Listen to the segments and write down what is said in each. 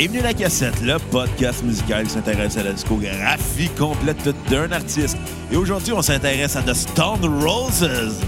Bienvenue à la cassette, le podcast musical qui s'intéresse à la discographie complète d'un artiste. Et aujourd'hui, on s'intéresse à The Stone Roses.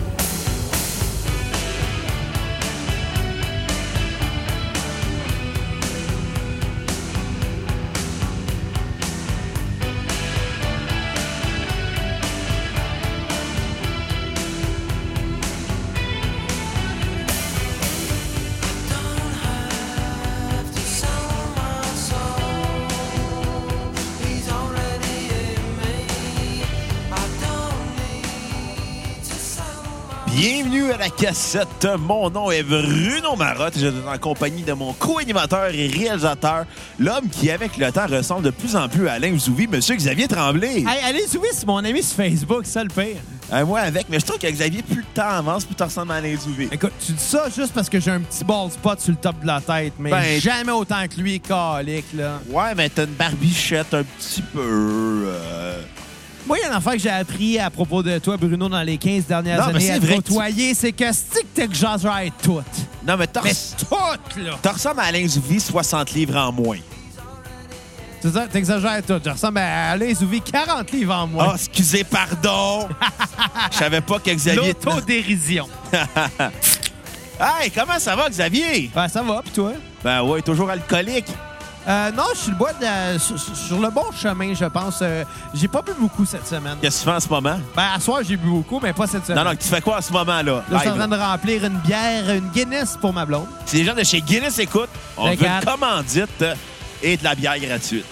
Cassette. Mon nom est Bruno Marotte et je suis en compagnie de mon co-animateur et réalisateur, l'homme qui, avec le temps, ressemble de plus en plus à Alain Zouvi, Monsieur Xavier Tremblay. Hey, allez, oui, c'est mon ami sur Facebook, ça le pire. Euh, moi avec, mais je trouve que Xavier, plus le temps avance, plus tu ressembles à Alain Zouvi. Écoute, tu dis ça juste parce que j'ai un petit bald spot sur le top de la tête, mais Ben, jamais autant que lui, calique, là. Ouais, mais t'as une barbichette un petit peu. euh, Moi, il y a une affaire que j'ai appris à propos de toi, Bruno, dans les 15 dernières Non, années c'est à te côtoyer, c'est que stick que j'oserais tout. Non, mais t'as Mais tout, là. t'as ressembles à Alain Zouvi, 60 livres en moins. C'est ça, t'exagères tout. Je ressemble à Alain Zouvi, 40 livres en Ah, moins. excusez, pardon. Je savais pas que Xavier. L'autodérision. Hey, comment ça va, Xavier? Ben, ça va, pis toi? Ben ouais, toujours alcoolique. Euh, non, je suis le bois de la- sur, sur le bon chemin, je pense. Euh, j'ai pas bu beaucoup cette semaine. Qu'est-ce que tu fais en ce moment? Ben, à soir, j'ai bu beaucoup, mais pas cette semaine. Non, non, tu fais quoi en ce moment-là? Là, je suis en Live, train de remplir une bière, une Guinness pour ma blonde. Si les gens de chez Guinness écoutent, on veut Regarde. une commandite euh, et de la bière gratuite.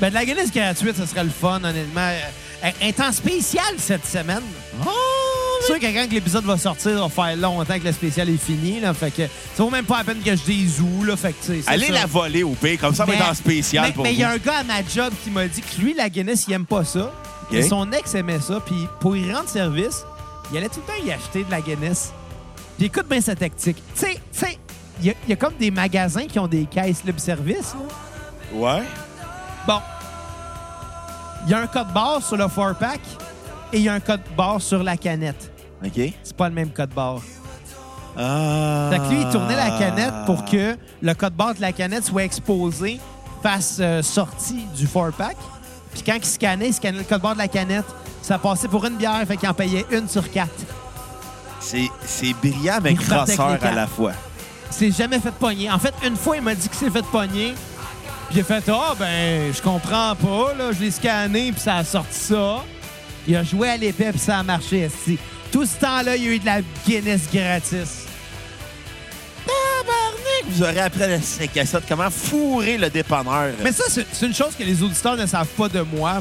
Ben, de la Guinness gratuite, ce serait le fun, honnêtement. Euh, Un temps spécial cette semaine. C'est sûr que quand l'épisode va sortir, ça va faire longtemps que le spécial est fini. Là, fait que ça vaut même pas la peine que je dise où. Là, fait que, Allez ça. la voler au pire, comme ça, on va Mais- être en spécial mais, pour Mais il y a un gars à ma job qui m'a dit que lui, la Guinness, il aime pas ça. Et son ex aimait ça. Puis pour y rendre service, il allait tout le temps y acheter de la Guinness. Puis écoute bien sa tactique. Tu sais, tu sais, il y, y a comme des magasins qui ont des caisses libre-service. Ouais? Bon. Il y a un code barre sur le 4-pack et il y a un code barre sur la canette. OK. C'est pas le même code barre. Ah. Fait que lui, il tournait la canette pour que le code barre de la canette soit exposé face euh, sortie du 4-pack. Puis quand il scannait, il scannait le code barre de la canette. Ça passait pour une bière, fait qu'il en payait une sur quatre. C'est brillant, mais les à la fois. C'est jamais fait pogner. En fait, une fois, il m'a dit que c'est fait pogner. Puis a fait Ah, ben, je comprends pas. Là, je l'ai scanné, puis ça a sorti ça. Il a joué à l'épée, puis ça a marché. esti. Tout ce temps-là, il y a eu de la Guinness gratis. Tabarnak! Vous aurez appris à la cassette comment fourrer le dépanneur. Mais ça, c'est c'est une chose que les auditeurs ne savent pas de moi.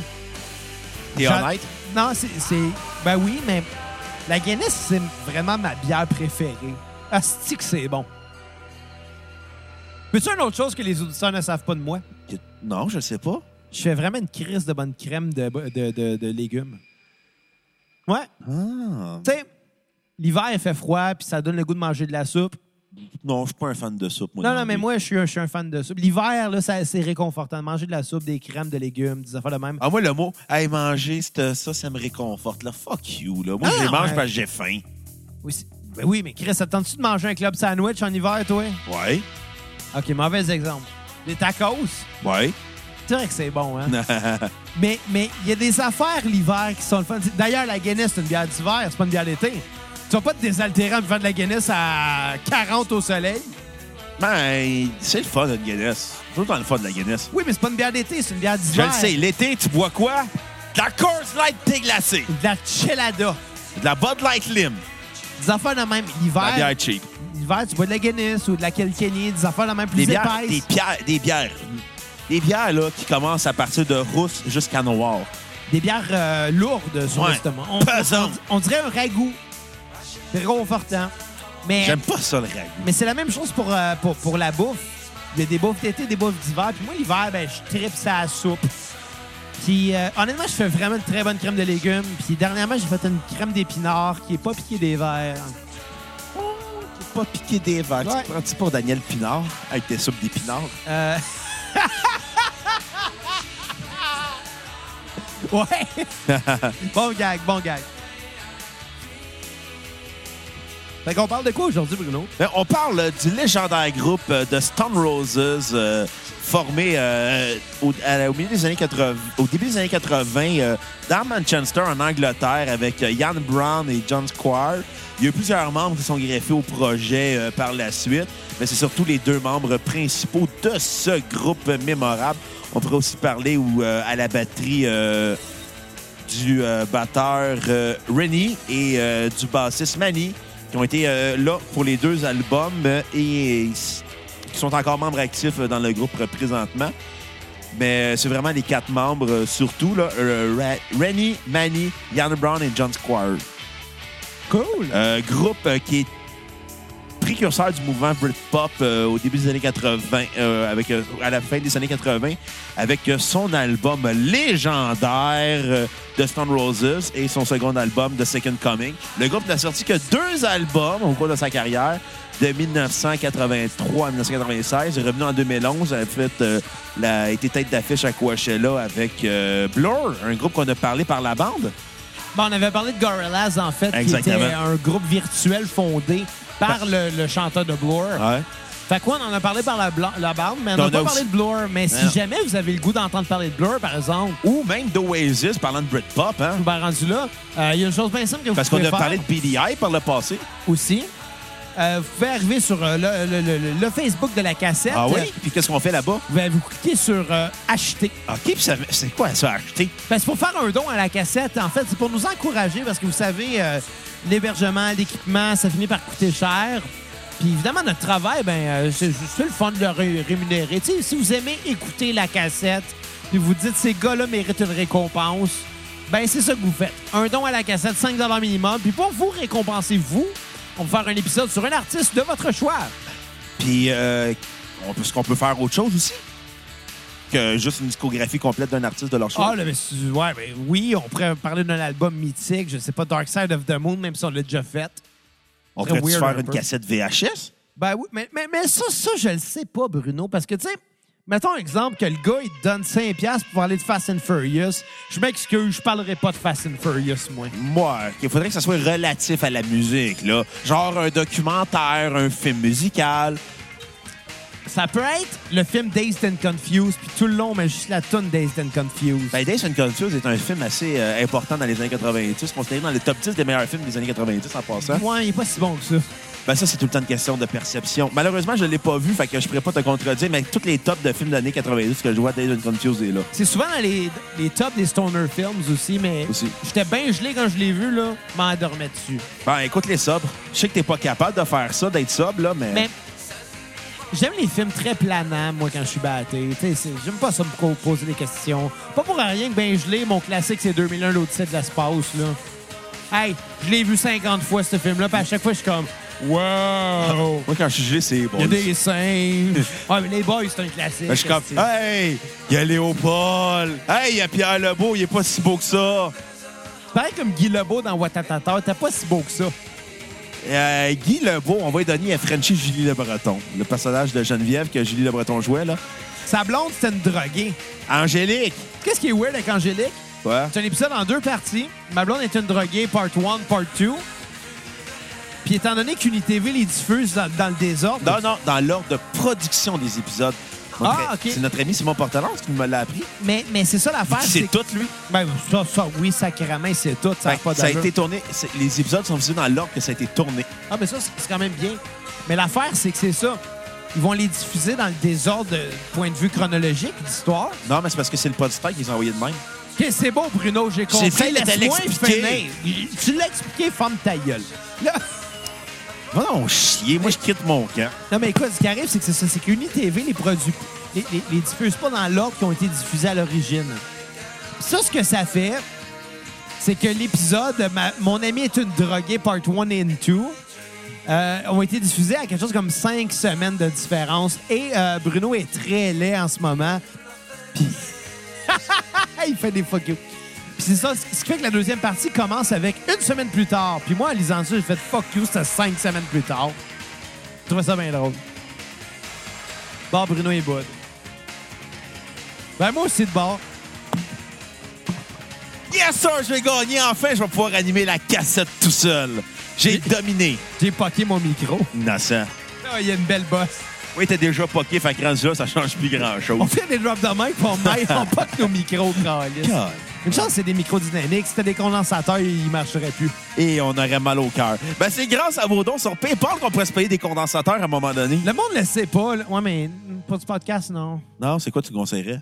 T'es honnête? Non, c'est. c'est- Ben oui, mais la Guinness, c'est vraiment ma bière préférée. Asti que c'est bon. Peux-tu une autre chose que les auditeurs ne savent pas de moi? Que- Non, je sais pas. Je fais vraiment une crise de bonne crème de, de, de- de légumes. Ouais. Ah. Tu sais, l'hiver, il fait froid, puis ça donne le goût de manger de la soupe. Non, je suis pas un fan de soupe, moi. Non, non, mais moi, je suis un, je suis un fan de soupe. L'hiver, là, ça- c'est réconfortant. Manger de la soupe, des crèmes de légumes, des affaires de même. Ah, moi, le mot, hey, manger, c'est- ça, ça me réconforte. Là, fuck you, là. Moi, Ah, je les mange ouais. parce que j'ai faim. Oui, c'est- ben oui, mais Chris, attends-tu de manger un club sandwich en hiver, toi? Ouais. OK, mauvais exemple. Des tacos, Ouais. C'est vrai que c'est bon, hein? mais mais il y a des affaires l'hiver qui sont le fun. D'ailleurs, la Guinness, c'est une bière d'hiver, c'est pas une bière d'été. Tu vas pas te désaltérer en buvant de la Guinness à 40 au soleil? ben, c'est le fun, une Guinness. C'est le temps le fun de la Guinness. Oui, mais c'est pas une bière d'été, c'est une bière Je d'hiver. le sais. L'été, tu bois quoi? De la Coors Light déglacée. De la chelada. De la Bud Light Lim. Des affaires de même. De la L'hiver, bière cheap. l'hiver, tu bois de la Guinness ou de la Kilkenny, des affaires de même plus Des bières, épaisses. des bières, des bières. Des bières, là, qui commencent à partir de rousse jusqu'à noir. Des bières euh, lourdes sur Ouais. l'estomac. On, on- on dirait un ragoût. Réconfortant. Mais, J'aime pas ça, le ragoût. mais c'est la même chose pour, euh, pour, pour la bouffe. Il y a des bouffes d'été, des bouffes d'hiver. Puis moi, l'hiver, ben, je tripe ça à la soupe. Puis euh, honnêtement, je fais vraiment une très bonne crème de légumes. Puis dernièrement, j'ai fait une crème d'épinards qui est pas piquée des verres. Pas piquer des verres. Ouais. Tu te prends-tu pour Daniel Pinard avec tes soupes d'épinards? Euh... ouais. bon gag, bon gag. Fait qu'on parle de quoi aujourd'hui, Bruno? Ben, on parle du légendaire groupe de Stone Roses, euh, formé euh, au, à- au milieu des années 80, au début des années 80 euh, dans Manchester, en Angleterre, avec euh, Ian Brown et John Squire. Il y a eu plusieurs membres qui sont greffés au projet euh, par la suite, mais c'est surtout les deux membres principaux de ce groupe mémorable. On pourrait aussi parler euh, à la batterie euh, du euh, batteur euh, Rennie et euh, du bassiste Manny, qui ont été euh, là pour les deux albums euh, et euh, qui sont encore membres actifs euh, dans le groupe euh, présentement. Mais euh, c'est vraiment les quatre membres, surtout, là, Rennie, Manny, Ian Brown et John Squire. Cool. Euh, groupe qui est précurseur du mouvement Britpop euh, au début des années 80, euh, avec, euh, à la fin des années 80, avec euh, son album légendaire de Stone Roses et son second album, The Second Coming. Le groupe n'a sorti que deux albums au cours de sa carrière, de 1983 à 1996. Il est revenu en 2011, a fait, la, a été tête d'affiche à Coachella avec Blur, un groupe qu'on a parlé par la bande. Bon, on avait parlé de Gorillaz, en fait, Exactement. qui était un groupe virtuel fondé par le, le chanteur de Blur. Ouais. Fait quoi, on en a parlé par la, la bande, mais on n'a a pas aussi- parlé de Blur. Mais si Non. jamais vous avez le goût d'entendre parler de Blur, par exemple, Ou même d'Oasis, parlant de Britpop, hein? ben rendu là, euh, il y a une chose bien simple que vous Parce qu'on a faire parlé de BDI par le passé. aussi. Euh, vous pouvez arriver sur euh, le, le- le- le Facebook de la cassette. Ah oui? Puis qu'est-ce qu'on fait là-bas? Vous, vous cliquez sur euh, Acheter. OK, puis c'est quoi ça, acheter? Ben, c'est pour faire un don à la cassette. En fait, c'est pour nous encourager parce que vous savez, l'hébergement, l'équipement, ça finit par coûter cher. Puis évidemment, notre travail, ben, c'est le fun de le ré- rémunérer. Si vous aimez écouter la cassette, puis vous dites ces gars-là méritent une récompense, ben c'est ça que vous faites. Un don à la cassette, 5 minimum. Puis pour vous récompenser, vous, on va faire un épisode sur un artiste de votre choix. Puis, euh, on peut- est-ce qu'on peut faire autre chose aussi? Que juste une discographie complète d'un artiste de leur choix? Ah, là, mais, ouais, ben, oui, on pourrait parler d'un album mythique, je sais pas, Dark Side of the Moon, même si on l'a déjà fait. on pourrait faire un une cassette VHS? Ben oui, mais, mais, mais ça, ça, je le sais pas, Bruno, parce que, tu sais, mettons exemple que le gars, il te donne 5$ piastres pour parler de Fast and Furious. Je m'excuse, je parlerai pas de Fast and Furious, moi. Moi, il faudrait que ça soit relatif à la musique, là. Genre un documentaire, un film musical. Ça peut être le film Dazed and Confused, puis tout le long, mais juste la tune Dazed and Confused. Ben, Days and Confused est un film assez euh, important dans les années 90, considéré dans le top 10 des meilleurs films des années 90 en passant. Ouais, il est pas si bon que ça. Ben ça, c'est tout le temps une question de perception. Malheureusement, je ne l'ai pas vu, fait que je pourrais pas te contredire, mais tous les tops de films d'années 90 que je vois, Days Confused est là. C'est souvent dans les, les tops des Stoner Films aussi, mais Aussi. j'étais bien gelé quand je l'ai vu, là. Je m'endormais dessus. Ben, écoute les sobres. Je sais que t'es pas capable de faire ça, d'être sobre, là, mais... Mais j'aime les films très planants, moi, quand je suis batté. J'aime pas ça me poser des questions. Pas pour rien que ben gelé, mon classique, c'est 2001, l'Odyssée de l'espace, là. Hey, je l'ai vu 50 fois, ce film-là, puis à chaque fois, je suis comme... Wow! Moi, quand je suis gelé, c'est bon. Il y a des singes. Ouais, mais les boys, c'est un classique. Ben, je suis comme, hey, il y a Léopold. Hey, il y a Pierre Lebeau, il est pas si beau que ça. Pareil comme Guy Lebeau dans Watatata, t'es pas si beau que ça. Euh, Guy Lebeau, on va lui donner à Frenchie Julie Le Breton, le personnage de Geneviève que Julie Le Breton jouait, là. Sa blonde, c'était une droguée. Angélique. Qu'est-ce qui est weird avec Angélique? Ouais. C'est un épisode en deux parties. Ma blonde est une droguée, part 1, part 2. Puis étant donné qu'Unitv les diffuse dans, dans le désordre, Non, non, dans l'ordre de production des épisodes. Ah, OK. C'est notre ami Simon Portelance qui me l'a appris. mais, mais c'est ça l'affaire. C'est tout, lui. Ben, ça, ça, oui, sacrément, c'est tout. Ça, a Fait pas que ça a été tourné. Les épisodes sont visibles dans l'ordre que ça a été tourné. Ah, mais ça, c'est quand même bien. Mais l'affaire, c'est que c'est ça. Ils vont les diffuser dans le désordre de point de vue chronologique d'histoire. Non, mais c'est parce que c'est le podstack qu'ils ont envoyé de même. OK, c'est bon, Bruno, j'ai compris. fait Laisse-moi l'expliquer. finir. Tu l'as expliqué, ferme ta gueule. Là- Va chier. Moi, je quitte mon camp. Non, mais écoute, ce qui arrive, c'est que c'est ça. C'est qu'UniTV les produit, les, les, les diffuse pas dans l'ordre qui ont été diffusés à l'origine. Ça, ce que ça fait, c'est que l'épisode Mon ami est une droguée, part 1 et 2, euh, ont été diffusés à quelque chose comme cinq semaines de différence. Et euh, Bruno est très laid en ce moment. Puis. Il fait des fuck. Puis c'est ça, ce qui fait que la deuxième partie commence avec une semaine plus tard. Puis moi, en lisant ça, j'ai fait fuck you, c'était cinq semaines plus tard. Je trouvais ça bien drôle. Bon, Bruno et Bud. Ben, moi aussi de bord. Yes, sir, je vais gagner. Enfin, je vais pouvoir animer la cassette tout seul. J'ai dominé. J'ai poqué mon micro. Innocent. Ah, Il y a une belle bosse. Oui, t'es déjà poqué, fait que rendu là, ça change plus grand-chose. On fait des drops de mic, puis on met, on poque nos micros, câlisse. God. Une chance, c'est des micros dynamiques. Si c'était des condensateurs, ils ne marcheraient plus. Et on aurait mal au cœur. Ben, c'est grâce à vos dons sur PayPal qu'on pourrait se payer des condensateurs à un moment donné. Le monde ne le sait pas. là. Ouais, mais pas du podcast, non. Non, c'est quoi tu conseillerais?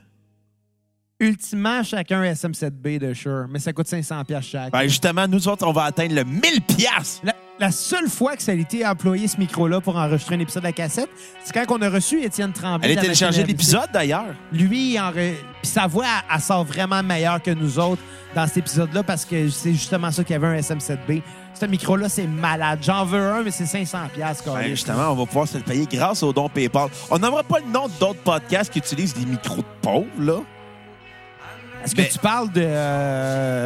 Ultimement, chacun SM7B de Shure, mais ça coûte 500 pièces chaque. Ben, justement, nous autres, on va atteindre le 1000 piastres. La, la seule fois que ça a été employé, ce micro-là, pour enregistrer un épisode de la cassette, c'est quand on a reçu Étienne Tremblay. Elle machine à l'épisode, d'ailleurs. Lui, il en re- puis sa voix, elle, elle sort vraiment meilleure que nous autres dans cet épisode-là parce que c'est justement ça qu'il y avait un SM7B. Ce micro-là, c'est malade. J'en veux un, mais c'est 500 pièces Ben, justement, on va pouvoir se le payer grâce aux dons PayPal. On n'aimera pas le nom d'autres podcasts qui utilisent des micros de pauvres, là. Est-ce que Mais- tu parles de...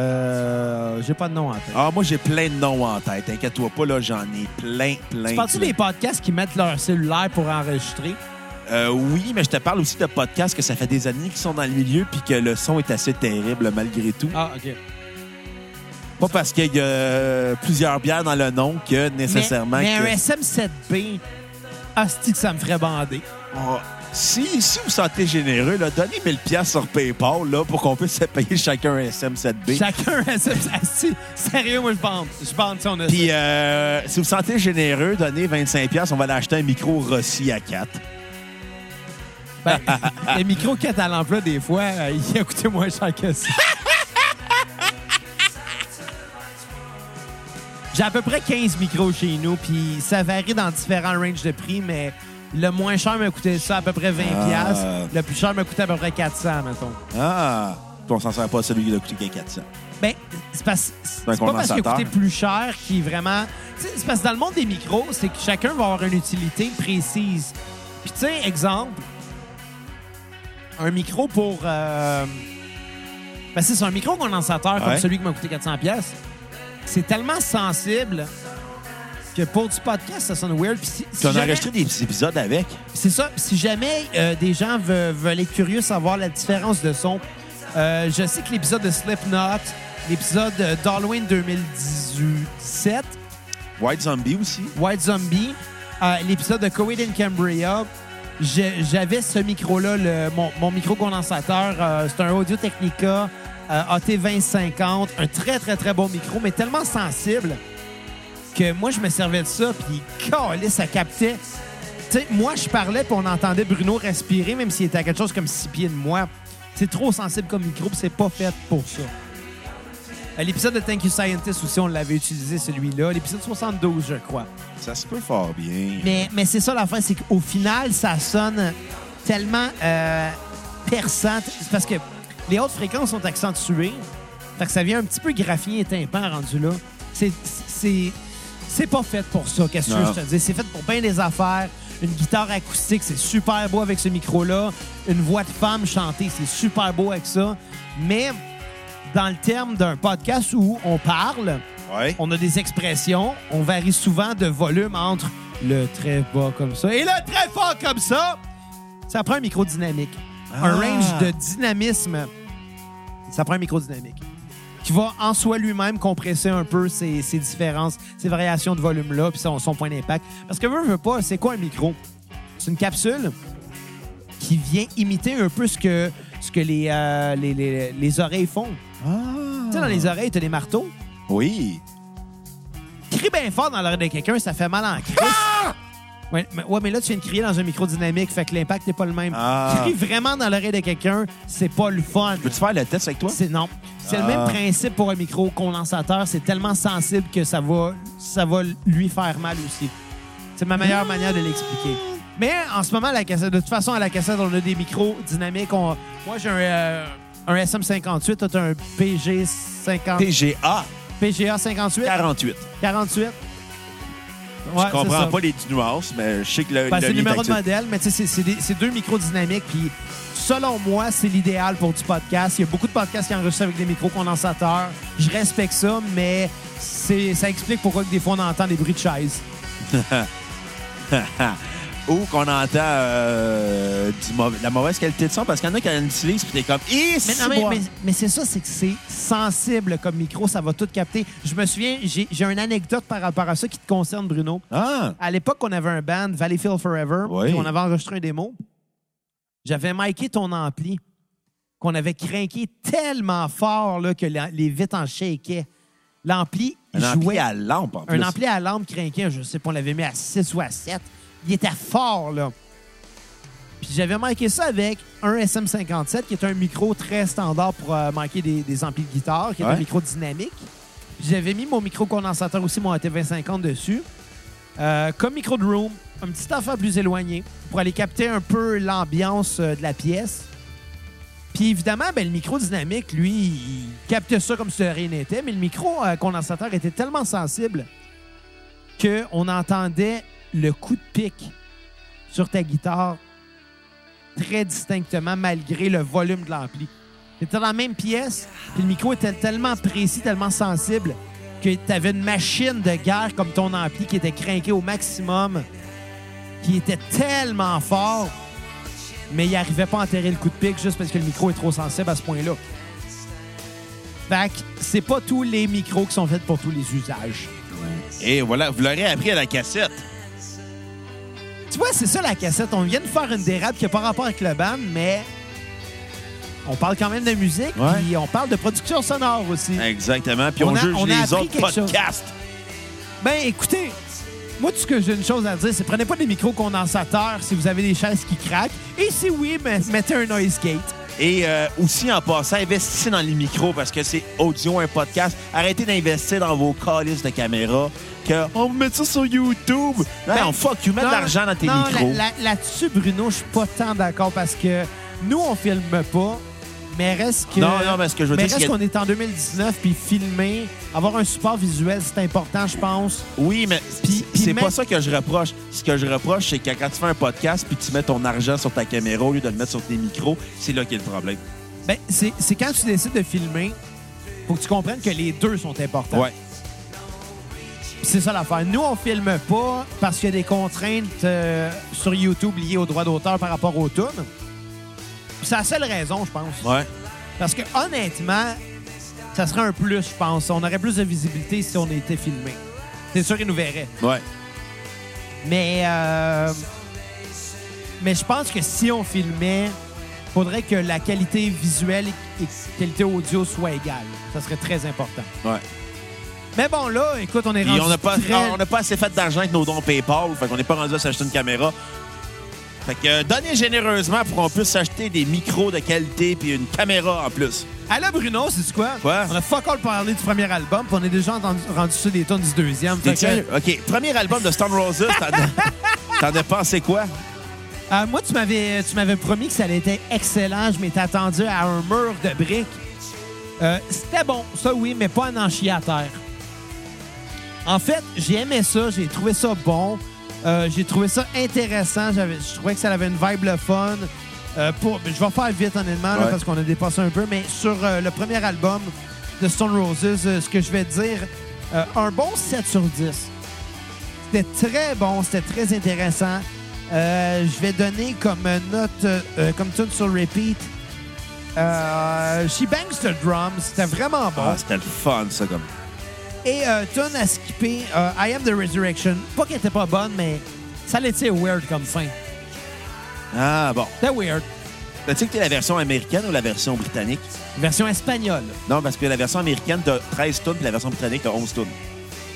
euh, J'ai pas de nom en tête. Ah, moi, j'ai plein de noms en tête. Inquiète-toi pas, là, j'en ai plein, plein. tu parles-tu plein. des podcasts qui mettent leur cellulaire pour enregistrer? Euh, oui, mais je te parle aussi de podcasts que ça fait des années qu'ils sont dans le milieu puis que le son est assez terrible malgré tout. Ah, OK. Pas parce qu'il y a plusieurs bières dans le nom que nécessairement Mais, mais que... un SM7B, hostie que ça me ferait bander. Oh, si, si vous sentez généreux, là, donnez 1000 pièces sur PayPal là, pour qu'on puisse se payer chacun un SM7B. Chacun un SM7B. Sérieux, moi, je bande. Je bande si on a Puis ça. euh, si vous sentez généreux, donnez 25 pièces, on va l'acheter un micro Rossi à 4. Ben, le micro qui est à l'emploi, des fois, euh, il a coûté moins cher que ça. J'ai à peu près 15 micros chez nous, puis ça varie dans différents ranges de prix, mais le moins cher m'a coûté ça à peu près 20 Ah. piastres. Le plus cher m'a coûté à peu près 400, mettons. Ah! Puis on s'en sert pas celui qui a coûté 400. Ben, c'est parce- c'est pas parce qu'il a coûté plus cher qui est vraiment. Tu sais, C'est parce que dans le monde des micros, c'est que chacun va avoir une utilité précise. Puis, tu sais, exemple, un micro pour. Euh... Ben, c'est un micro condensateur comme celui qui m'a coûté 400$. pièces. C'est tellement sensible que pour du podcast, ça sonne weird. Puis, si- si a enregistré des épisodes avec. c'est ça. Si jamais euh, des gens veulent, veulent être curieux savoir la différence de son, euh, je sais que l'épisode de Slipknot, l'épisode d'Halloween 2017, White Zombie aussi. White Zombie, euh, l'épisode de Covid in Cambria, j'avais ce micro-là, mon, mon micro condensateur. c'est un Audio Technica euh, AT2050, un très, très, très bon micro, mais tellement sensible que moi, je me servais de ça, puis calé, ça captait. Tu sais, moi, je parlais, puis on entendait Bruno respirer, même s'il était à quelque chose comme six pieds de moi. C'est trop sensible comme micro, puis c'est pas fait pour ça. À L'épisode de Thank You Scientist aussi, on l'avait utilisé, celui-là. L'épisode 72, je crois. Ça se peut fort bien. Mais, mais c'est ça l'affaire, c'est qu'au final, ça sonne tellement euh, perçant. Parce que les hautes fréquences sont accentuées. Fait que ça vient un petit peu graphien et tympan rendu là. C'est- C'est pas fait pour ça, qu'est-ce que je te dis? C'est fait pour bien des affaires. Une guitare acoustique, c'est super beau avec ce micro-là. Une voix de femme chantée, c'est super beau avec ça. Mais dans le terme d'un podcast où on parle, Ouais. on a des expressions, on varie souvent de volume entre le très bas comme ça et le très fort comme ça. Ça prend un micro dynamique. Un Ah. range de dynamisme. Ça prend un micro dynamique. Qui va en soi lui-même compresser un peu ces, ces différences, ces variations de volume-là, puis son, son point d'impact. Parce que veut, veut pas, c'est quoi un micro? C'est une capsule qui vient imiter un peu ce que, ce que les, euh, les, les- les oreilles font. Ah. Tu sais, dans les oreilles, tu as des marteaux? Oui. Crie bien fort dans l'oreille de quelqu'un, ça fait mal en crise. Ouais, mais, ouais, mais là, tu viens de crier dans un micro dynamique, fait que l'impact n'est pas le même. Ah. Crie vraiment dans l'oreille de quelqu'un, c'est pas le fun. Peux-tu faire le test avec toi? C'est non. C'est le Ah. même principe pour un micro condensateur. C'est tellement sensible que ça va, ça va lui faire mal aussi. C'est ma meilleure manière de l'expliquer. Mais en ce moment, à la cassette, de toute façon, à la cassette, on a des micros dynamiques. On- moi, j'ai un, euh, un SM58, toi, t'as un PG50, PGA PGA 58, 48. 48. Ouais, je comprends pas les nuances, mais je sais que le, Ben, c'est le numéro de modèle, mais tu sais, c'est- deux micros dynamiques. Puis, selon moi, c'est l'idéal pour du podcast. Il y a beaucoup de podcasts qui enregistrent avec des micros condensateurs. Je respecte ça, mais ça explique pourquoi que des fois on entend des bruits de chaises. ou qu'on entend euh, du la mauvaise qualité de son parce qu'il y en a qui l'utilisent puis t'es comme Mais, c'est non, mais, mais- mais c'est ça, c'est que c'est sensible comme micro, ça va tout capter. Je me souviens, j'ai j'ai une anecdote par rapport à ça qui te concerne, Bruno. Ah, À l'époque, on avait un band, Valleyfield Forever, Oui. puis on avait enregistré un démo. J'avais miké ton ampli, qu'on avait craqué tellement fort là, que la- les vitres en shakeaient. L'ampli un ampli jouait. à lampe en plus. Un ampli à lampe craquait, je sais pas, on l'avait mis à 6 ou à 7. Il était fort, là. Puis j'avais marqué ça avec un SM57, qui est un micro très standard pour euh, marquer des, des amplis de guitare, qui est Ouais. un micro dynamique. Puis j'avais mis mon micro condensateur aussi, mon AT2050 dessus. Euh, comme micro de room, un petit affaire plus éloigné, pour aller capter un peu l'ambiance euh, de la pièce. Puis évidemment, ben, le micro dynamique, lui, il captait ça comme si rien n'était, mais le micro euh, condensateur était tellement sensible qu'on entendait le coup de pic sur ta guitare très distinctement malgré le volume de l'ampli. C'était dans la même pièce, puis le micro était tellement précis, tellement sensible que tu avais une machine de guerre comme ton ampli qui était craqué au maximum, qui était tellement fort, mais il n'arrivait pas à enterrer le coup de pic juste parce que le micro est trop sensible à ce point-là. Fait que c'est pas tous les micros qui sont faits pour tous les usages. Et voilà, vous l'aurez appris à la cassette. Tu vois, c'est ça la cassette. On vient de faire une dérape qui n'a pas rapport avec le band, mais on parle quand même de musique, Ouais. puis on parle de production sonore aussi. Exactement. Puis on, On a- juge on a les appris autres quelque chose. podcasts. Ben, écoutez, moi, tout ce que j'ai une chose à dire, c'est prenez pas des micros condensateurs si vous avez des chaises qui craquent. Et si oui, mettez un noise gate. Et euh, aussi, en passant, investissez dans les micros parce que c'est audio, un podcast. Arrêtez d'investir dans vos calices de caméra. Que on va mettre ça sur YouTube. Non, Ben, non, fuck you, mets de l'argent dans tes non, micros. là- là- Là-dessus, Bruno, je suis pas tant d'accord parce que nous, on filme pas, mais reste que. Non, non, mais ce que je veux mais dire, reste qu'on est en 2019, puis filmer, avoir un support visuel, c'est important, je pense. Oui, mais c'est même- pas ça que je reproche. Ce que je reproche, c'est que quand tu fais un podcast puis tu mets ton argent sur ta caméra au lieu de le mettre sur tes micros, c'est là qu'est le problème. Ben, c'est quand tu décides de filmer, faut que tu comprennes que les deux sont importants. Ouais. C'est ça l'affaire. Nous, on filme pas parce qu'il y a des contraintes euh, sur YouTube liées aux droits d'auteur par rapport aux tunes. C'est la seule raison, je pense. Ouais. Parce que honnêtement, ça serait un plus, je pense. On aurait plus de visibilité si on était filmé. C'est sûr qu'ils nous verraient. Ouais. Mais, euh, mais je pense que si on filmait, faudrait que la qualité visuelle et qualité audio soient égales. Ça serait très important. Ouais. Mais bon, là, écoute, on est rendu on n'a pas, très- on n'a pas assez fait d'argent avec nos dons PayPal, fait qu'on n'est pas rendu à s'acheter une caméra. Fait que euh, donnez généreusement pour qu'on puisse s'acheter des micros de qualité puis une caméra en plus. Là, Bruno, c'est quoi? Quoi? On a fuck all parlé du premier album, puis on est déjà rendu sur des tonnes du deuxième. Fait que? OK. Premier album de Stone Roses, t'en- as pensé quoi? euh, moi, tu m'avais, tu m'avais promis que ça allait être excellent. Je m'étais attendu à un mur de briques. Euh, c'était bon, ça oui, mais pas un enchier à terre. En fait, j'ai aimé ça, j'ai trouvé ça bon. Euh, j'ai trouvé ça intéressant. Je trouvais que ça avait une vibe le fun. Euh, pour, je vais faire vite, honnêtement, là, Ouais. parce qu'on a dépassé un peu. Mais sur euh, le premier album de Stone Roses, ce que je vais dire, un bon 7 sur 10. C'était très bon, c'était très intéressant. Je vais donner comme note, comme tune sur repeat, She Bangs the Drum. C'était vraiment bon. Ah, c'était le fun, ça, comme. Et euh, tune à skipper, euh, I Am the Resurrection. Pas qu'elle était pas bonne, mais ça l'était weird comme fin. Ah, bon. C'était weird. T'as-tu que t'es la version américaine ou la version britannique? Version espagnole. Non, parce que la version américaine, t'as 13 tonnes, puis la version britannique, t'as 11 tonnes.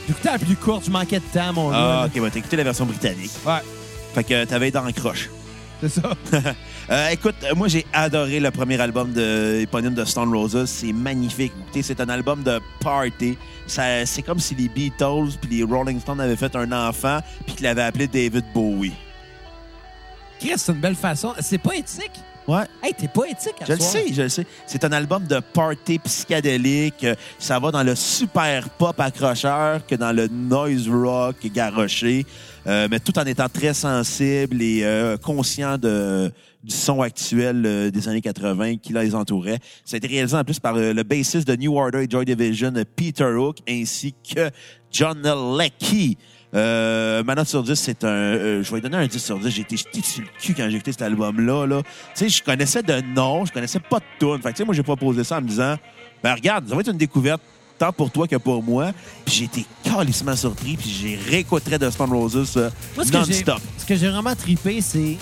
J'écoutais la plus courte, je manquais de temps, mon gars. Ah, là. OK, bah, t'as écouté la version britannique. Ouais, Fait que t'avais dans le croche. C'est ça? Euh, écoute, euh, moi, j'ai adoré le premier album de éponyme de Stone Roses. C'est magnifique. Écoutez, c'est un album de party. Ça, c'est comme si les Beatles puis les Rolling Stones avaient fait un enfant puis qu'ils l'avaient appelé David Bowie. Chris, c'est une belle façon. C'est poétique. Ouais. Hey, t'es poétique à Je le soir. sais, je le sais. C'est un album de party psychédélique. Euh, Ça va dans le super pop accrocheur que dans le noise rock garoché, euh, mais tout en étant très sensible et euh, conscient de, du son actuel euh, des années 80 qui les entourait. Ça a été réalisé en plus par le bassiste de New Order et Joy Division, Peter Hook, ainsi que John Leckie. Euh, ma note sur 10, c'est un. euh, je vais lui donner un 10 sur 10. J'ai été jeté sur le cul quand j'ai écouté cet album-là. Là. Tu sais, je connaissais de nom, je connaissais pas de tune. Fait que, tu sais, moi, j'ai proposé ça en me disant, ben regarde, ça va être une découverte tant pour toi que pour moi. Puis j'ai été calissement surpris, puis j'ai réécouté de Stone Roses euh, non-stop. Ce que j'ai vraiment trippé, c'est.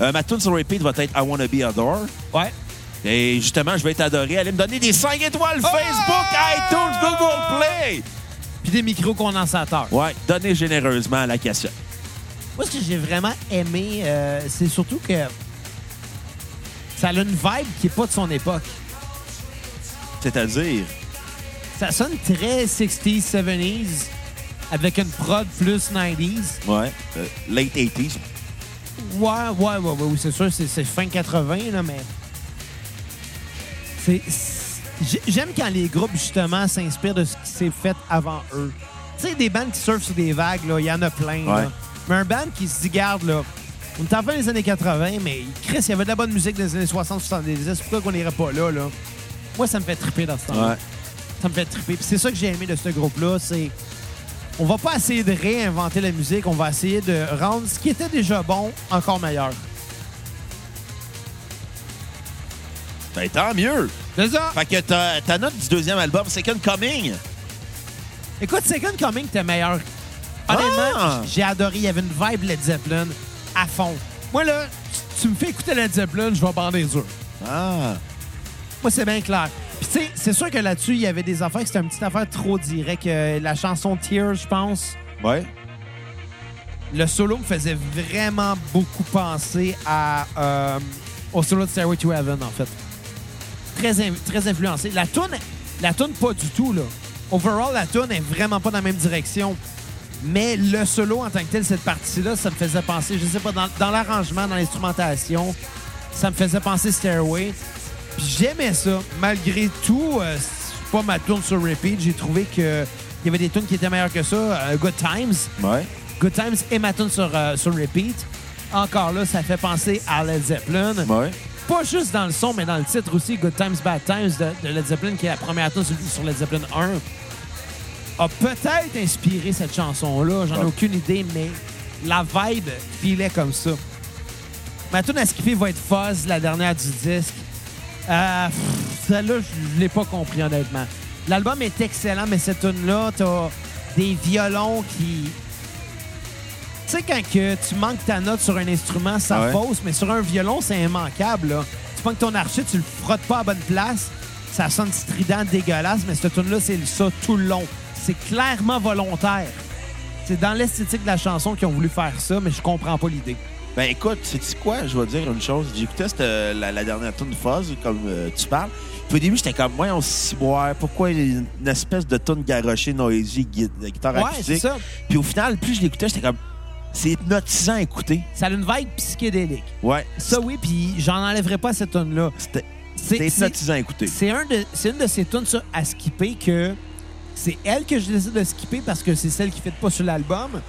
Euh, ma tune sur repeat va être I Wanna Be Adored. Ouais. Et justement, je vais être adoré. Allez me donner des 5 étoiles Oh! Facebook, iTunes, Google Play. Puis des micro-condensateurs. Ouais, donnez généreusement à la cassette. Moi, ce que j'ai vraiment aimé, euh, c'est surtout que ça a une vibe qui n'est pas de son époque. C'est-à-dire, Ça sonne très 60s, 70s, avec une prod plus 90s. ouais, euh, late 80s. Ouais, ouais, ouais, ouais, oui, c'est sûr, c'est c'est fin 80, là, mais. C'est. J'aime quand les groupes, justement, s'inspirent de ce qui s'est fait avant eux. Tu sais, des bandes qui surfent sur des vagues, il y en a plein. là. Mais un band qui se dit, garde, là, on est en fin des années 80, mais Chris, il y avait de la bonne musique des années 60-70. Pourquoi qu'on n'irait pas là, là? Moi, ça me fait triper dans ce temps-là. Ouais. Ça me fait triper. Puis c'est ça que j'ai aimé de ce groupe-là, c'est... On va pas essayer de réinventer la musique, on va essayer de rendre ce qui était déjà bon encore meilleur. Ben, tant mieux. C'est ça. Fait que ta, ta note du deuxième album, Second Coming. Écoute, Second Coming était meilleur. Honnêtement, Ah! j'ai adoré. Il y avait une vibe Led Zeppelin à fond. Moi, là, tu- tu me fais écouter Led Zeppelin, je vais bander dur. Ah. Moi, c'est bien clair. Puis, tu sais, c'est sûr que là-dessus, il y avait des affaires que c'était une petite affaire trop directe. Euh, la chanson Tears, je pense. Ouais. Le solo me faisait vraiment beaucoup penser à, euh, au solo de Stairway to Heaven, en fait. Très, in- très influencé. La tune, la tune pas du tout, là. Overall, la tune est vraiment pas dans la même direction. Mais le solo en tant que tel, cette partie-là, ça me faisait penser, je sais pas, dans, dans l'arrangement, dans l'instrumentation, ça me faisait penser Stairway. Puis j'aimais ça. Malgré tout, euh, c'est pas ma tune sur repeat. J'ai trouvé que il y avait des tunes qui étaient meilleures que ça. Euh, Good Times. Ouais. Good Times et ma tune sur, euh, sur repeat. Encore là, ça fait penser à Led Zeppelin. Ouais. Pas juste dans le son, mais dans le titre aussi, Good Times, Bad Times de, de Led Zeppelin, qui est la première tune sur, Led Zeppelin 1, a peut-être inspiré cette chanson-là. J'en ai Ouais. aucune idée, mais la vibe filait comme ça. Ma tune à skipper va être Fuzz, la dernière du disque. Euh, Celle-là, je ne l'ai pas compris, honnêtement. L'album est excellent, mais cette tune-là, t'as des violons qui... Tu sais, quand que tu manques ta note sur un instrument, ça Ouais. fausse, mais sur un violon, c'est immanquable. Là. Tu que ton archer, tu le frottes pas à bonne place, ça sonne strident, dégueulasse, mais cette tune-là, c'est ça tout le long. C'est clairement volontaire. C'est dans l'esthétique de la chanson qu'ils ont voulu faire ça, mais je comprends pas l'idée. Ben écoute, sais-tu quoi? Je vais dire une chose. J'écoutais cette, euh, la, la dernière tune Fuzz, comme euh, tu parles. Puis au début, j'étais comme, moi, on s'y boit. Pourquoi il y a une, une espèce de tune garochée, noisy, guitare Ouais, acoustique? c'est ça. Puis au final, plus je l'écoutais, j'étais comme, c'est hypnotisant à écouter. Ça a une vibe psychédélique. Ouais. Ça, oui, puis j'en enlèverai pas cette tune-là. C'était C'est hypnotisant à écouter. c'est un de, une de ces tunes à skipper que c'est elle que je décide de skipper parce que c'est celle qui ne fait pas sur l'album.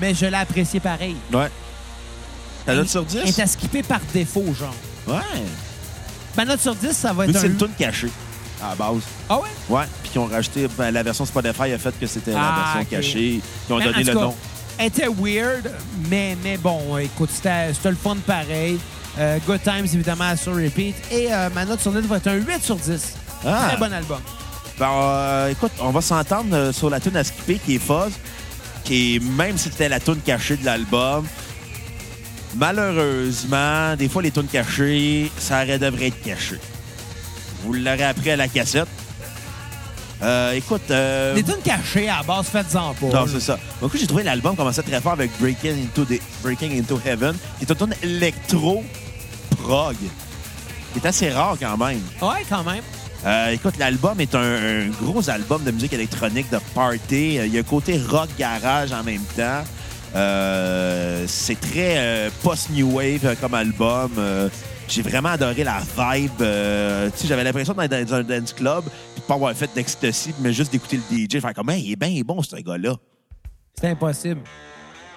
Mais je l'ai appréciée pareil. Ouais. Ta note sur Elle 10? est à skipper par défaut, genre. Ouais. Ma note sur 10, ça va être c'est un... une tune cachée, à la base. Ah ouais? Ouais. Puis qu'ils ont rajouté, ben, la version Spotify a fait que c'était Ah, la version cachée. Ils ont Mais donné le cas, nom. Était weird, mais, mais bon, écoute, c'était le fun pareil. Euh, Good Times, évidemment, sur repeat. Et euh, ma note sur 10 va être un 8 sur 10. Ah. Très bon album. Ben, euh, écoute, on va s'entendre sur la tune à skipper qui est Fuzz, qui est, même si c'était la tune cachée de l'album, malheureusement, des fois, les tunes cachées, ça devrait être caché. Vous l'aurez appris à la cassette. Euh, écoute... euh, Les tunes cachées à la base, faites-en pas. non, c'est ça. Donc, j'ai trouvé l'album commençait très fort avec Breaking Into, the- Breaking Into Heaven, qui est une tune électro-prog, qui est assez rare quand même. Ouais, quand même. Euh, écoute, l'album est un, un gros album de musique électronique de party. Euh, Il y a un côté rock garage en même temps. Euh, c'est très euh, post-new wave comme album. J'ai vraiment adoré la vibe. Tu sais, j'avais l'impression d'être dans un dance club pas avoir fait d'ecstasy, mais juste d'écouter le DJ. Faire comme, Hey, il est bien bon, ce gars-là. C'est impossible.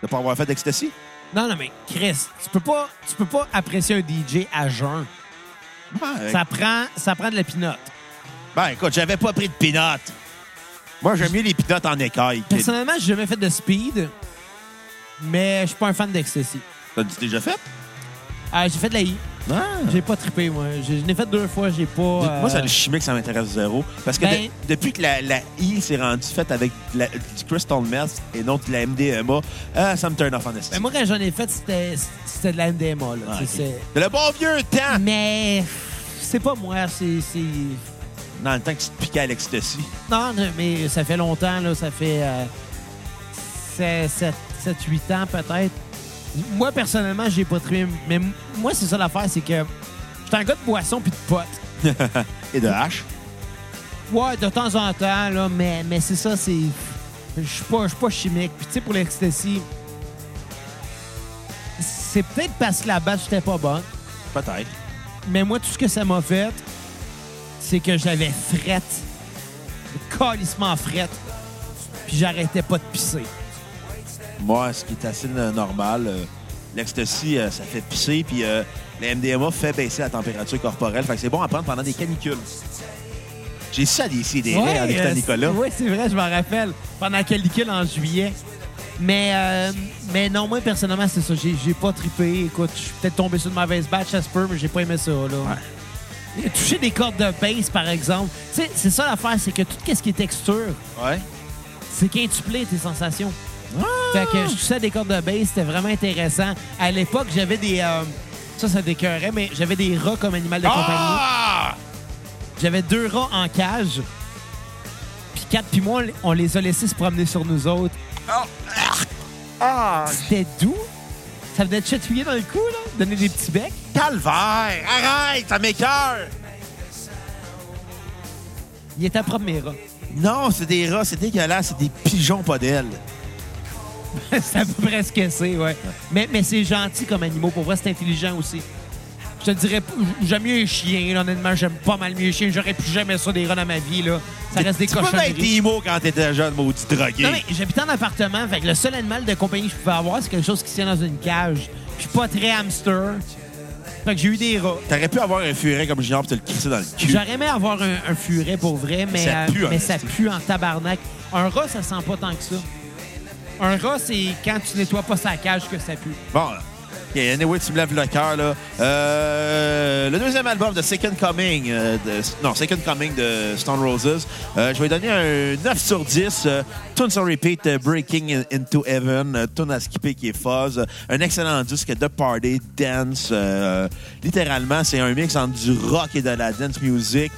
De pas avoir fait d'ecstasy? Non, non, mais Chris, tu peux pas, tu peux pas apprécier un DJ à jeun. Ça prend, ça prend de la pinotte. Ben, écoute, j'avais pas pris de peanuts. Moi, j'aime mieux les peanuts en écaille. Personnellement, j'ai jamais fait de speed, mais je suis pas un fan d'ecstasy. T'as déjà fait? Euh, j'ai fait de la I. Ah. J'ai pas trippé, moi. Je l'ai fait deux fois, j'ai pas. euh, Moi, c'est le chimique, ça m'intéresse zéro. Parce que Ben- de- depuis que la, la I s'est rendue faite avec de la- du crystal meth et non de la MDMA, euh, ça me turn off en estime. Mais moi, quand j'en ai fait, c'était c'était de la MDMA. Là. Ah, C'est le bon vieux temps! Mais c'est pas moi, c'est. Dans le temps que tu te piquais à l'ecstasy. Non, non, mais ça fait longtemps, là. Ça fait 7-8 ans peut-être. Moi, personnellement, j'ai pas trippé. Mais moi, c'est ça l'affaire, c'est que j'étais un gars de boisson puis de potes. Et de hache? Ouais, de temps en temps, là, mais, mais c'est ça, c'est. Je suis pas, je suis pas chimique. Puis, tu sais, pour l'ecstasy, c'est peut-être parce que la base j'étais pas bonne, Peut-être. mais moi, tout ce que ça m'a fait, c'est que j'avais frette. Calissement frette. Puis, j'arrêtais pas de pisser. Moi, ce qui est assez normal, euh, l'ecstasy, euh, ça fait pisser, puis euh, la MDMA fait baisser la température corporelle. Fait que c'est bon à prendre pendant des canicules. J'ai ça des CDR en écoutant Nicolas. Oui, c'est vrai, je m'en rappelle. Pendant la canicule en juillet. Mais, euh, mais non, moi, personnellement, c'est ça. J'ai, pas trippé. Écoute, je suis peut-être tombé sur une mauvaise batch, ça se peut, mais j'ai pas aimé ça, là. Toucher des cordes de bass, par exemple. Tu sais, c'est ça l'affaire, c'est que tout ce qui est texture, Ouais. c'est quintuplé tes sensations. Fait que je touchais des cordes de bass, c'était vraiment intéressant. À l'époque, j'avais des... euh, ça, ça décœurait, mais j'avais des rats comme animal de compagnie. Ah! J'avais deux rats en cage. Puis quatre puis moi, on les a laissés se promener sur nous autres. Ah! C'était doux. Ça venait de chatouiller dans le cou, là. Donner des petits becs. Calvaire! Arrête! Ça m'écoeure! Il était propre, mes rats. Non, c'est des rats, c'est dégueulasse, c'est des pigeons pas d'ailes. c'est à peu près ce que c'est, ouais. Mais, mais c'est gentil comme animaux. Pour vrai, c'est intelligent aussi. Je te dirais, j'aime mieux les chiens. là. Honnêtement, j'aime pas mal mieux les chiens. J'aurais plus jamais ça des rats dans ma vie, là. Ça reste des tu peux être quand t'étais jeune, maudit drogué. Non, mais j'habitais en appartement. Fait que le seul animal de compagnie que je pouvais avoir, c'est quelque chose qui se tient dans une cage. Je suis pas très hamster. Fait que j'ai eu des rats. T'aurais pu avoir un furet comme Junior pis te le crisser dans le cul. J'aurais aimé avoir un, un furet pour vrai, mais, Ça euh, pue, en mais ça esti. pue en tabarnak. Un rat, ça sent pas tant que ça. Un rat, c'est quand tu nettoies pas sa cage que ça pue. Bon, là. OK, anyway, tu me lèves le cœur, là. Euh, le deuxième album de Second Coming, euh, de, non, Second Coming de Stone Roses, euh, je vais donner un 9 sur 10. Euh, tune sur repeat, Breaking In- Into Heaven, tune à skipper qui est fuzz. Un excellent disque de party, dance. littéralement, c'est un mix entre du rock et de la dance music.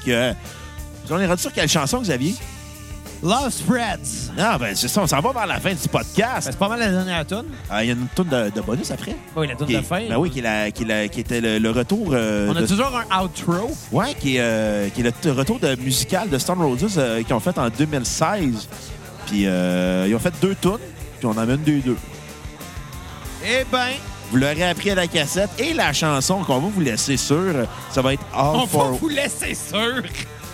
On est rendu sur quelle chanson, Xavier? Love Spreads. Ah, ben, c'est ça, on s'en va vers la fin du podcast. Ben, c'est pas mal la dernière tune. Ah, Il y a une tune de, de bonus après. Oui, la tune de est- fin. Ben oui, qui, est la- qui, est la- qui était le, le retour. euh, On a de- toujours un outro. Ouais, qui est, euh, qui est le retour de musical de Stone Roses euh, qu'ils ont fait en 2016. Puis euh, ils ont fait deux tunes, puis on en amène deux deux. Eh ben, Vous l'aurez appris à la cassette et la chanson qu'on va vous laisser sur, ça va être All on va for. vous laisser sûr.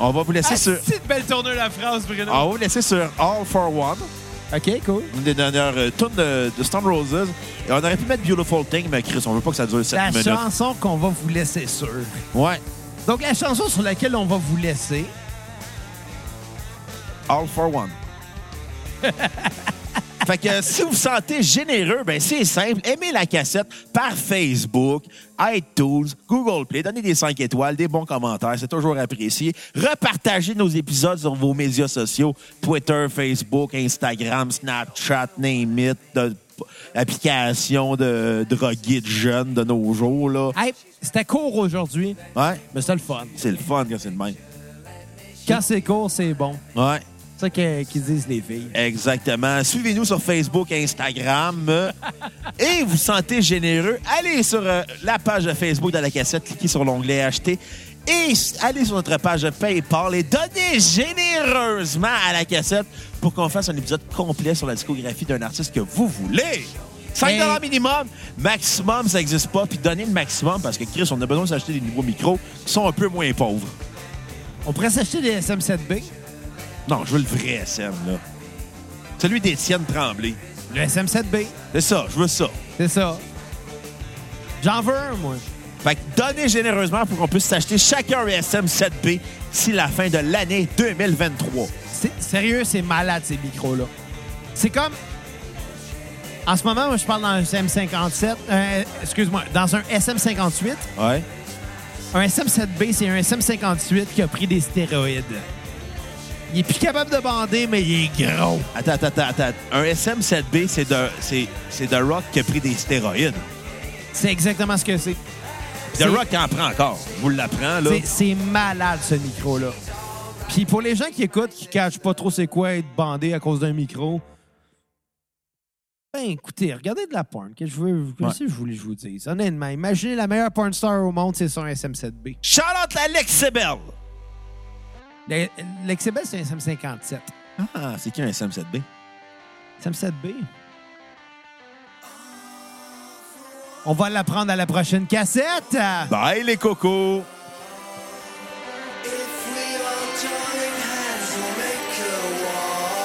On va vous laisser Ah, sur. c'est une belle tournure la phrase, Bruno. On va vous laisser sur All for One, OK, cool. une des dernières euh, tunes de, de Stone Roses. Et on aurait pu mettre Beautiful Thing, mais Chris, on veut pas que ça dure 7 La minutes. chanson qu'on va vous laisser sûr. Ouais. Donc, la chanson sur laquelle on va vous laisser, All for one. fait que si vous vous sentez généreux, ben c'est simple. Aimez la cassette par Facebook, iTunes, Google Play. Donnez des 5 étoiles, des bons commentaires. C'est toujours apprécié. Repartagez nos épisodes sur vos médias sociaux. Twitter, Facebook, Instagram, Snapchat, name it. De, application de drogués de jeunes de nos jours. Là. hey, c'était court aujourd'hui, Ouais, mais c'était le fun. c'est le fun quand c'est le même. Quand c'est court, c'est bon. Ouais. Ça qu'ils disent les filles. Exactement. Suivez-nous sur Facebook et Instagram. Et vous sentez généreux, allez sur euh, la page de Facebook de la cassette, cliquez sur l'onglet Acheter Et allez sur notre page PayPal et donnez généreusement à la cassette pour qu'on fasse un épisode complet sur la discographie d'un artiste que vous voulez. 5 Hey. minimum, maximum, ça n'existe pas. Puis donnez le maximum parce que Chris, on a besoin d'acheter des nouveaux micros qui sont un peu moins pauvres. On pourrait s'acheter des SM7B. Non, je veux le vrai SM, là. Celui d'Étienne Tremblay. Le SM7B, C'est ça, je veux ça. c'est ça. J'en veux un, moi. Fait que donnez généreusement pour qu'on puisse s'acheter chacun un SM7B d'ici la fin de l'année 2023. C'est- Sérieux, c'est malade, ces micros-là. C'est comme... En ce moment, moi, je parle dans un SM57. euh, Excuse-moi, dans un SM58. Ouais. Un SM7B, c'est un SM58 qui a pris des stéroïdes. Il est plus capable de bander, mais il est gros. Attends, attends, attends, attends. Un SM7B, c'est de, c'est, c'est de Rock qui a pris des stéroïdes. C'est exactement ce que c'est. Puis The Rock en prend encore. Je vous l'apprends, là. C'est- C'est malade, ce micro-là. Puis pour les gens qui écoutent, qui cachent pas trop c'est quoi être bandé à cause d'un micro, ben écoutez, regardez de la porn. Que je veux, que Ouais. si je voulais que je vous dise? Honnêtement, imaginez la meilleure porn star au monde, c'est son SM7B. Charlotte Alex Sebel. Le- L'Excebel, c'est un SM57. Ah, c'est qui un SM7B? SM7B. On va l'apprendre à la prochaine cassette. Bye, les cocos! If we all join hands, we'll make a wall.